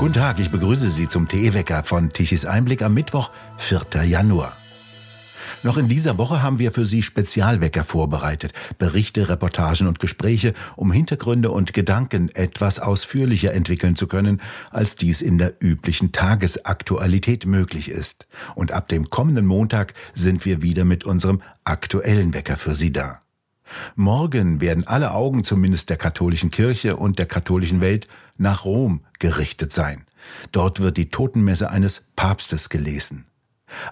Guten Tag, ich begrüße Sie zum TE-Wecker von Tichys Einblick am Mittwoch, 4. Januar. Noch in dieser Woche haben wir für Sie Spezialwecker vorbereitet. Berichte, Reportagen und Gespräche, um Hintergründe und Gedanken etwas ausführlicher entwickeln zu können, als dies in der üblichen Tagesaktualität möglich ist. Und ab dem kommenden Montag sind wir wieder mit unserem aktuellen Wecker für Sie da. Morgen werden alle Augen zumindest der katholischen Kirche und der katholischen Welt nach Rom gerichtet sein. Dort wird die Totenmesse eines Papstes gelesen.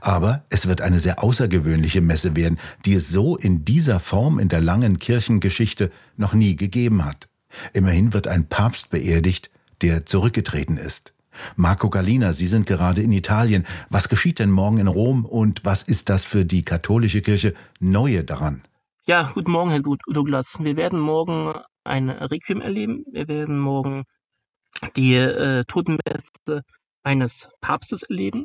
Aber es wird eine sehr außergewöhnliche Messe werden, die es so in dieser Form in der langen Kirchengeschichte noch nie gegeben hat. Immerhin wird ein Papst beerdigt, der zurückgetreten ist. Marco Galina, Sie sind gerade in Italien. Was geschieht denn morgen in Rom und was ist das für die katholische Kirche Neue daran? Ja, guten Morgen, Herr Douglas. Wir werden morgen ein Requiem erleben. Wir werden morgen die äh, Totenmesse eines Papstes erleben.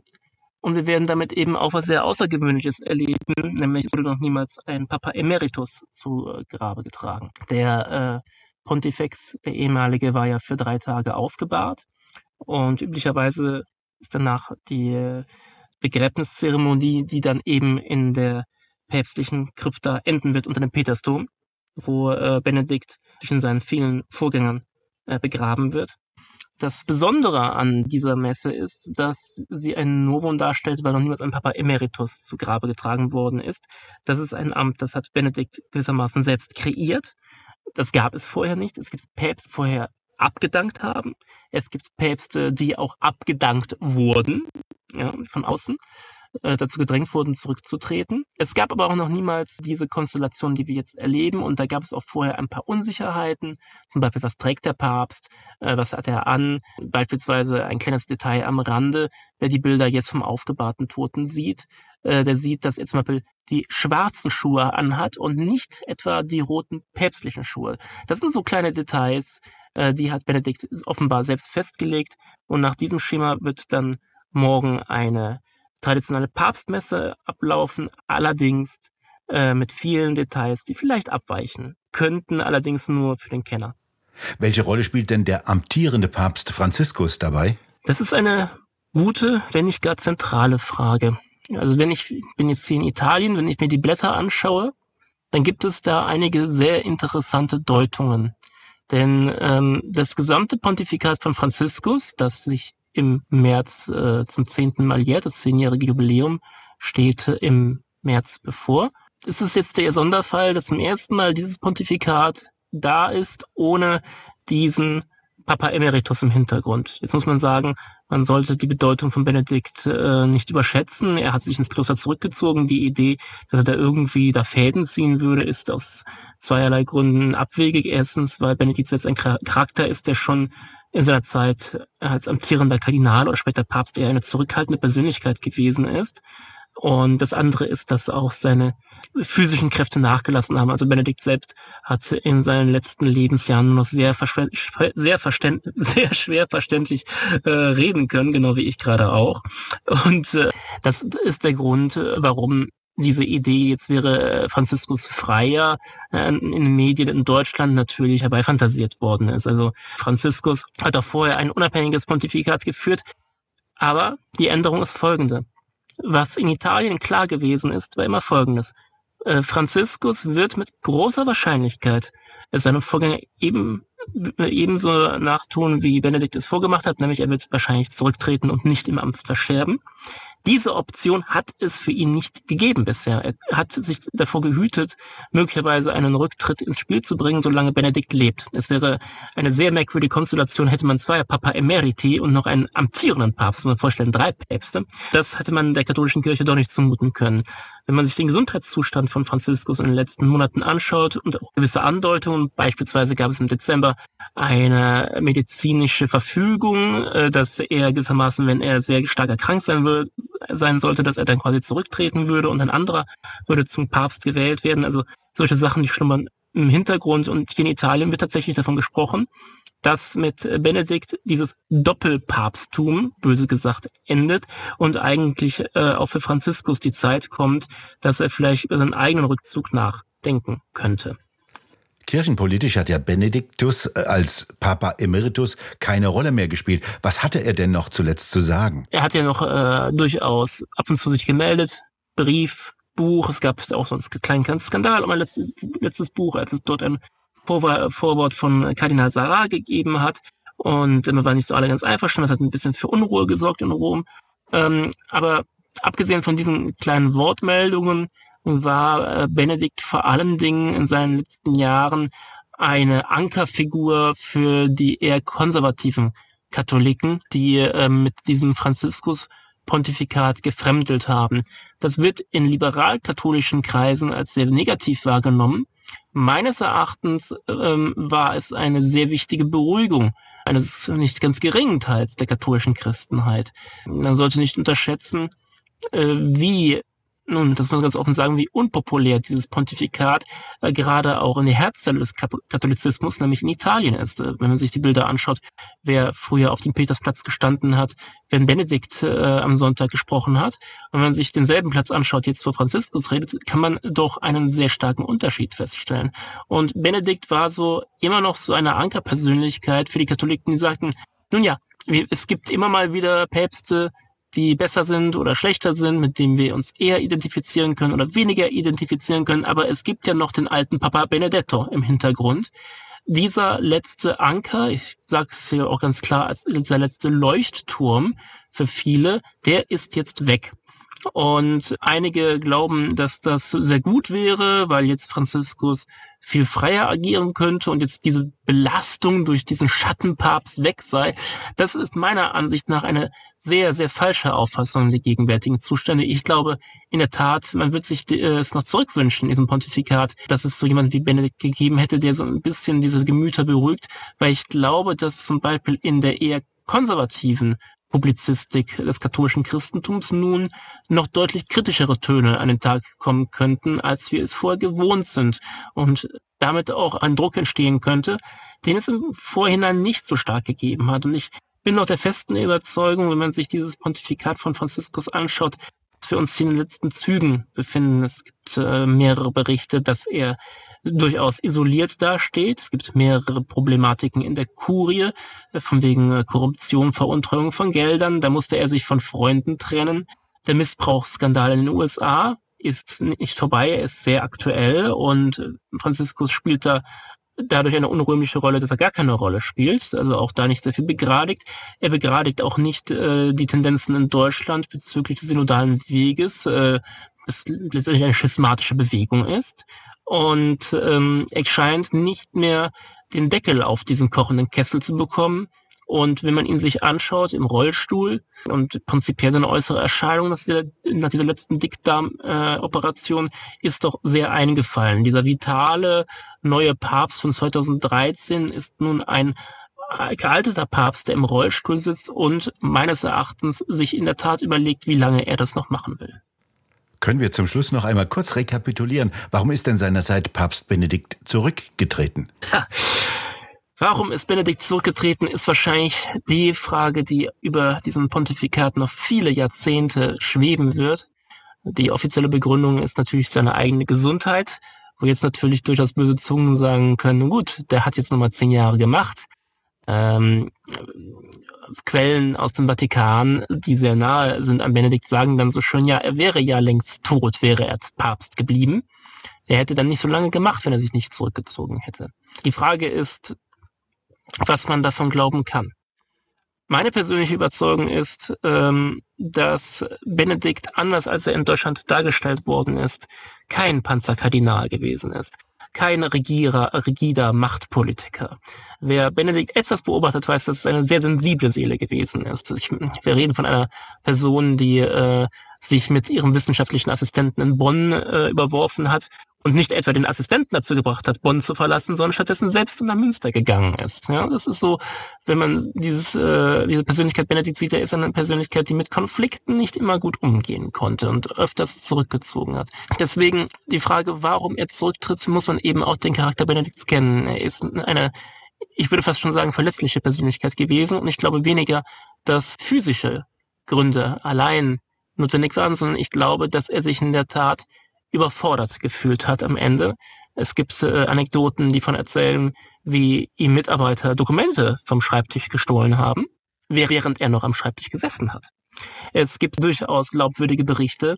Und wir werden damit eben auch was sehr Außergewöhnliches erleben, nämlich es wurde noch niemals ein Papa Emeritus zu äh, Grabe getragen. Der äh, Pontifex, der ehemalige, war ja für drei Tage aufgebahrt und üblicherweise ist danach die äh, Begräbniszeremonie, die dann eben in der päpstlichen Krypta enden wird unter dem Petersdom, wo äh, Benedikt zwischen seinen vielen Vorgängern äh, begraben wird. Das Besondere an dieser Messe ist, dass sie ein Novum darstellt, weil noch niemals ein Papa Emeritus zu Grabe getragen worden ist. Das ist ein Amt, das hat Benedikt gewissermaßen selbst kreiert. Das gab es vorher nicht. Es gibt Päpste vorher abgedankt haben. Es gibt Päpste, die auch abgedankt wurden, ja, von außen äh, dazu gedrängt wurden, zurückzutreten. Es gab aber auch noch niemals diese Konstellation, die wir jetzt erleben. Und da gab es auch vorher ein paar Unsicherheiten. Zum Beispiel, was trägt der Papst? Äh, was hat er an? Beispielsweise ein kleines Detail am Rande. Wer die Bilder jetzt vom aufgebahrten Toten sieht, äh, der sieht, dass er zum Beispiel die schwarzen Schuhe anhat und nicht etwa die roten päpstlichen Schuhe. Das sind so kleine Details, äh, die hat Benedikt offenbar selbst festgelegt. Und nach diesem Schema wird dann morgen eine traditionelle Papstmesse ablaufen, allerdings äh, mit vielen Details, die vielleicht abweichen, könnten allerdings nur für den Kenner. Welche Rolle spielt denn der amtierende Papst Franziskus dabei? Das ist eine gute, wenn nicht gar zentrale Frage. Also wenn ich bin jetzt hier in Italien, wenn ich mir die Blätter anschaue, dann gibt es da einige sehr interessante Deutungen. Denn ähm, das gesamte Pontifikat von Franziskus, das sich im März äh, zum zehnten Mal jährt. Das zehnjährige Jubiläum steht im März bevor. Es ist jetzt der Sonderfall, dass zum ersten Mal dieses Pontifikat da ist, ohne diesen Papa Emeritus im Hintergrund. Jetzt muss man sagen, man sollte die Bedeutung von Benedikt äh, nicht überschätzen. Er hat sich ins Kloster zurückgezogen. Die Idee, dass er da irgendwie da Fäden ziehen würde, ist aus zweierlei Gründen abwegig. Erstens, weil Benedikt selbst ein Charakter ist, der schon in seiner Zeit als amtierender Kardinal oder später Papst eher eine zurückhaltende Persönlichkeit gewesen ist. Und das andere ist, dass auch seine physischen Kräfte nachgelassen haben. Also Benedikt selbst hat in seinen letzten Lebensjahren noch sehr, sehr, sehr schwer verständlich äh, reden können, genau wie ich gerade auch. Und äh, das ist der Grund, warum diese Idee, jetzt wäre äh, Franziskus Freier äh, in den Medien in Deutschland natürlich herbeifantasiert worden ist. Also Franziskus hat auch vorher ein unabhängiges Pontifikat geführt, aber die Änderung ist folgende. Was in Italien klar gewesen ist, war immer folgendes. Äh, Franziskus wird mit großer Wahrscheinlichkeit seinem Vorgänger eben ebenso nachtun, wie Benedikt es vorgemacht hat, nämlich er wird wahrscheinlich zurücktreten und nicht im Amt versterben. Diese Option hat es für ihn nicht gegeben bisher. Er hat sich davor gehütet, möglicherweise einen Rücktritt ins Spiel zu bringen, solange Benedikt lebt. Es wäre eine sehr merkwürdige Konstellation, hätte man zwei Papa Emeriti und noch einen amtierenden Papst, man vorstellen, drei Päpste. Das hätte man der katholischen Kirche doch nicht zumuten können. Wenn man sich den Gesundheitszustand von Franziskus in den letzten Monaten anschaut und auch gewisse Andeutungen, beispielsweise gab es im Dezember eine medizinische Verfügung, äh, dass er gewissermaßen, wenn er sehr stark erkrankt sein würde, sein sollte, dass er dann quasi zurücktreten würde und ein anderer würde zum Papst gewählt werden. Also solche Sachen, die schlummern im Hintergrund und hier in Italien wird tatsächlich davon gesprochen, dass mit Benedikt dieses Doppelpapsttum, böse gesagt, endet und eigentlich äh, auch für Franziskus die Zeit kommt, dass er vielleicht über seinen eigenen Rückzug nachdenken könnte. Kirchenpolitisch hat ja Benediktus äh, als Papa Emeritus keine Rolle mehr gespielt. Was hatte er denn noch zuletzt zu sagen? Er hat ja noch äh, durchaus ab und zu sich gemeldet, Brief, Buch. Es gab auch sonst einen kleinen Skandal um ein letztes, letztes Buch, als es dort ein Vorwort von Kardinal Sarah gegeben hat. Und man war nicht so alle ganz einverstanden. Das hat ein bisschen für Unruhe gesorgt in Rom. Ähm, aber abgesehen von diesen kleinen Wortmeldungen war äh, Benedikt vor allen Dingen in seinen letzten Jahren eine Ankerfigur für die eher konservativen Katholiken, die äh, mit diesem Franziskus-Pontifikat gefremdelt haben. Das wird in liberal-katholischen Kreisen als sehr negativ wahrgenommen. Meines Erachtens ähm, war es eine sehr wichtige Beruhigung eines nicht ganz geringen Teils der katholischen Christenheit. Man sollte nicht unterschätzen, äh, wie nun, das muss man ganz offen sagen, wie unpopulär dieses Pontifikat äh, gerade auch in der Herzzelle des Katholizismus, nämlich in Italien ist. Äh, wenn man sich die Bilder anschaut, wer früher auf dem Petersplatz gestanden hat, wenn Benedikt äh, am Sonntag gesprochen hat, und wenn man sich denselben Platz anschaut, jetzt wo Franziskus redet, kann man doch einen sehr starken Unterschied feststellen. Und Benedikt war so immer noch so eine Ankerpersönlichkeit für die Katholiken, die sagten, nun ja, es gibt immer mal wieder Päpste, die besser sind oder schlechter sind, mit denen wir uns eher identifizieren können oder weniger identifizieren können. Aber es gibt ja noch den alten Papa Benedetto im Hintergrund. Dieser letzte Anker, ich sage es hier auch ganz klar, als dieser letzte Leuchtturm für viele, der ist jetzt weg. Und einige glauben, dass das sehr gut wäre, weil jetzt Franziskus viel freier agieren könnte und jetzt diese Belastung durch diesen Schattenpapst weg sei. Das ist meiner Ansicht nach eine sehr, sehr falsche Auffassung der gegenwärtigen Zustände. Ich glaube, in der Tat, man wird sich äh, es noch zurückwünschen, diesem Pontifikat, dass es so jemand wie Benedikt gegeben hätte, der so ein bisschen diese Gemüter beruhigt, weil ich glaube, dass zum Beispiel in der eher konservativen Publizistik des katholischen Christentums nun noch deutlich kritischere Töne an den Tag kommen könnten, als wir es vorher gewohnt sind und damit auch ein Druck entstehen könnte, den es im Vorhinein nicht so stark gegeben hat. Und ich bin noch der festen Überzeugung, wenn man sich dieses Pontifikat von Franziskus anschaut, dass wir uns hier in den letzten Zügen befinden. Es gibt äh, mehrere Berichte, dass er durchaus isoliert dasteht. Es gibt mehrere Problematiken in der Kurie, äh, von wegen äh, Korruption, Veruntreuung von Geldern. Da musste er sich von Freunden trennen. Der Missbrauchsskandal in den USA ist nicht vorbei, er ist sehr aktuell und äh, Franziskus spielt da dadurch eine unrühmliche Rolle, dass er gar keine Rolle spielt, also auch da nicht sehr viel begradigt. Er begradigt auch nicht äh, die Tendenzen in Deutschland bezüglich des synodalen Weges, äh, das letztendlich eine schismatische Bewegung ist. Und ähm, er scheint nicht mehr den Deckel auf diesen kochenden Kessel zu bekommen. Und wenn man ihn sich anschaut im Rollstuhl und prinzipiell seine äußere Erscheinung nach dieser, nach dieser letzten Dickdarm-Operation äh, ist doch sehr eingefallen. Dieser vitale neue Papst von 2013 ist nun ein gealterter Papst, der im Rollstuhl sitzt und meines Erachtens sich in der Tat überlegt, wie lange er das noch machen will. Können wir zum Schluss noch einmal kurz rekapitulieren? Warum ist denn seinerzeit Papst Benedikt zurückgetreten? Ja. Warum ist Benedikt zurückgetreten, ist wahrscheinlich die Frage, die über diesem Pontifikat noch viele Jahrzehnte schweben wird. Die offizielle Begründung ist natürlich seine eigene Gesundheit, wo jetzt natürlich durchaus böse Zungen sagen können, gut, der hat jetzt nochmal zehn Jahre gemacht. Ähm, Quellen aus dem Vatikan, die sehr nahe sind an Benedikt, sagen dann so schön, ja, er wäre ja längst tot, wäre er Papst geblieben. Er hätte dann nicht so lange gemacht, wenn er sich nicht zurückgezogen hätte. Die Frage ist, was man davon glauben kann. Meine persönliche Überzeugung ist, ähm, dass Benedikt, anders als er in Deutschland dargestellt worden ist, kein Panzerkardinal gewesen ist kein Regierer, rigider Machtpolitiker. Wer Benedikt etwas beobachtet, weiß, dass es eine sehr sensible Seele gewesen ist. Ich, wir reden von einer Person, die äh, sich mit ihrem wissenschaftlichen Assistenten in Bonn äh, überworfen hat und nicht etwa den Assistenten dazu gebracht hat, Bonn zu verlassen, sondern stattdessen selbst nach Münster gegangen ist. Ja, das ist so, wenn man dieses, äh, diese Persönlichkeit Benedikt sieht, er ist eine Persönlichkeit, die mit Konflikten nicht immer gut umgehen konnte und öfters zurückgezogen hat. Deswegen die Frage, warum er zurücktritt, muss man eben auch den Charakter Benedikts kennen. Er ist eine, ich würde fast schon sagen, verletzliche Persönlichkeit gewesen und ich glaube weniger, dass physische Gründe allein notwendig waren, sondern ich glaube, dass er sich in der Tat überfordert gefühlt hat am Ende Es gibt äh, Anekdoten, die von erzählen, wie ihm Mitarbeiter Dokumente vom Schreibtisch gestohlen haben, während er noch am Schreibtisch gesessen hat. Es gibt durchaus glaubwürdige Berichte,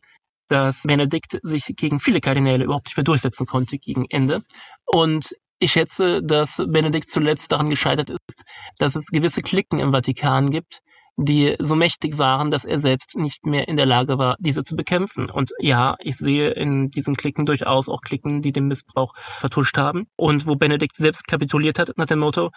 dass Benedikt sich gegen viele Kardinäle überhaupt nicht mehr durchsetzen konnte gegen Ende. Und ich schätze, dass Benedikt zuletzt daran gescheitert ist, dass es gewisse Klicken im Vatikan gibt, die so mächtig waren, dass er selbst nicht mehr in der Lage war, diese zu bekämpfen. Und ja, ich sehe in diesen Klicken durchaus auch Klicken, die den Missbrauch vertuscht haben. Und wo Benedikt selbst kapituliert hat nach dem Motto,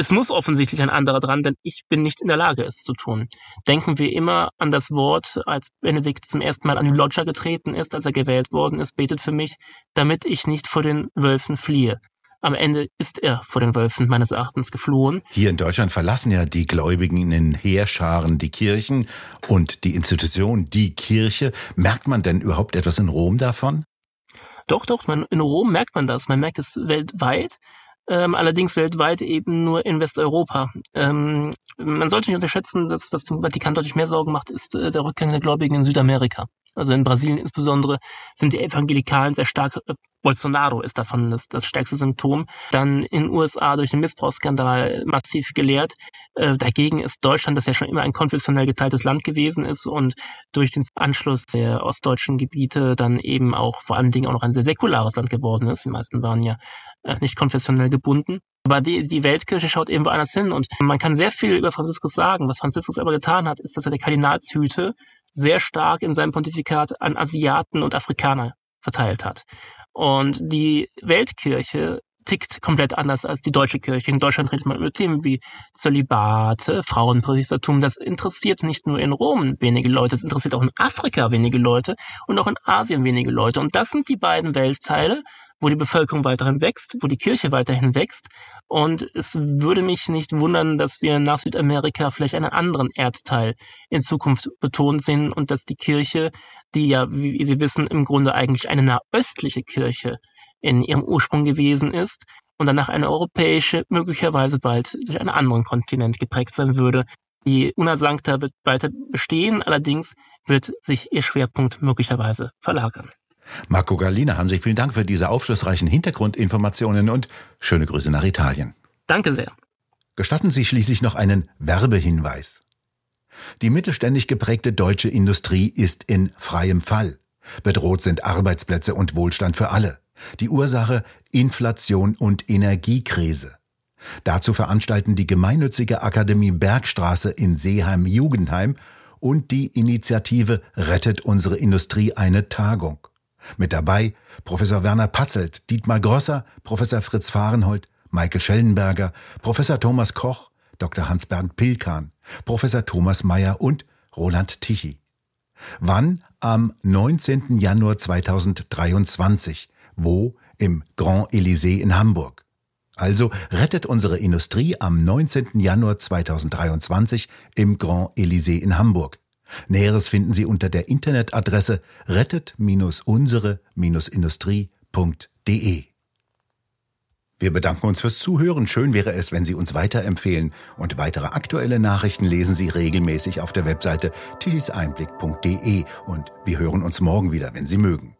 es muss offensichtlich ein anderer dran, denn ich bin nicht in der Lage, es zu tun. Denken wir immer an das Wort, als Benedikt zum ersten Mal an die Loggia getreten ist, als er gewählt worden ist, betet für mich, damit ich nicht vor den Wölfen fliehe. Am Ende ist er vor den Wölfen meines Erachtens geflohen. Hier in Deutschland verlassen ja die Gläubigen in Heerscharen die Kirchen und die Institution, die Kirche. Merkt man denn überhaupt etwas in Rom davon? Doch, doch, man, in Rom merkt man das. Man merkt es weltweit. Ähm, allerdings weltweit eben nur in Westeuropa. Ähm, man sollte nicht unterschätzen, dass was dem Vatikan deutlich mehr Sorgen macht, ist äh, der Rückgang der Gläubigen in Südamerika. Also in Brasilien insbesondere sind die Evangelikalen sehr stark. Äh, Bolsonaro ist davon das, das stärkste Symptom. Dann in den USA durch den Missbrauchsskandal massiv gelehrt. Äh, dagegen ist Deutschland, das ja schon immer ein konfessionell geteiltes Land gewesen ist und durch den Anschluss der ostdeutschen Gebiete dann eben auch vor allen Dingen auch noch ein sehr säkulares Land geworden ist. Die meisten waren ja nicht konfessionell gebunden. Aber die, die Weltkirche schaut eben woanders hin und man kann sehr viel über Franziskus sagen. Was Franziskus aber getan hat, ist, dass er der Kardinalshüte sehr stark in seinem Pontifikat an Asiaten und Afrikaner verteilt hat. Und die Weltkirche tickt komplett anders als die deutsche Kirche. In Deutschland redet man über Themen wie Zölibat, Frauenpriestertum. Das interessiert nicht nur in Rom wenige Leute, es interessiert auch in Afrika wenige Leute und auch in Asien wenige Leute. Und das sind die beiden Weltteile, wo die Bevölkerung weiterhin wächst, wo die Kirche weiterhin wächst. Und es würde mich nicht wundern, dass wir nach Südamerika vielleicht einen anderen Erdteil in Zukunft betont sehen und dass die Kirche, die ja, wie Sie wissen, im Grunde eigentlich eine nahöstliche Kirche in ihrem Ursprung gewesen ist und danach eine europäische, möglicherweise bald durch einen anderen Kontinent geprägt sein würde. Die Una Sancta wird weiter bestehen, allerdings wird sich ihr Schwerpunkt möglicherweise verlagern. Marco Gallina, haben Sie vielen Dank für diese aufschlussreichen Hintergrundinformationen und schöne Grüße nach Italien. Danke sehr. Gestatten Sie schließlich noch einen Werbehinweis. Die mittelständig geprägte deutsche Industrie ist in freiem Fall. Bedroht sind Arbeitsplätze und Wohlstand für alle. Die Ursache Inflation und Energiekrise. Dazu veranstalten die gemeinnützige Akademie Bergstraße in Seeheim-Jugendheim und die Initiative Rettet unsere Industrie eine Tagung. Mit dabei Professor Werner Patzelt, Dietmar Grosser, Professor Fritz Fahrenhold, Michael Schellenberger, Professor Thomas Koch, Dr. Hans-Bernd Pilkan, Professor Thomas Mayer und Roland Tichy. Wann? Am 19. Januar 2023. Wo? Im Grand Elysée in Hamburg. Also rettet unsere Industrie am 19. Januar 2023 im Grand Elysée in Hamburg. Näheres finden Sie unter der Internetadresse rettet-unsere-industrie.de. Wir bedanken uns fürs Zuhören. Schön wäre es, wenn Sie uns weiterempfehlen. Und weitere aktuelle Nachrichten lesen Sie regelmäßig auf der Webseite tischiseinblick.de. Und wir hören uns morgen wieder, wenn Sie mögen.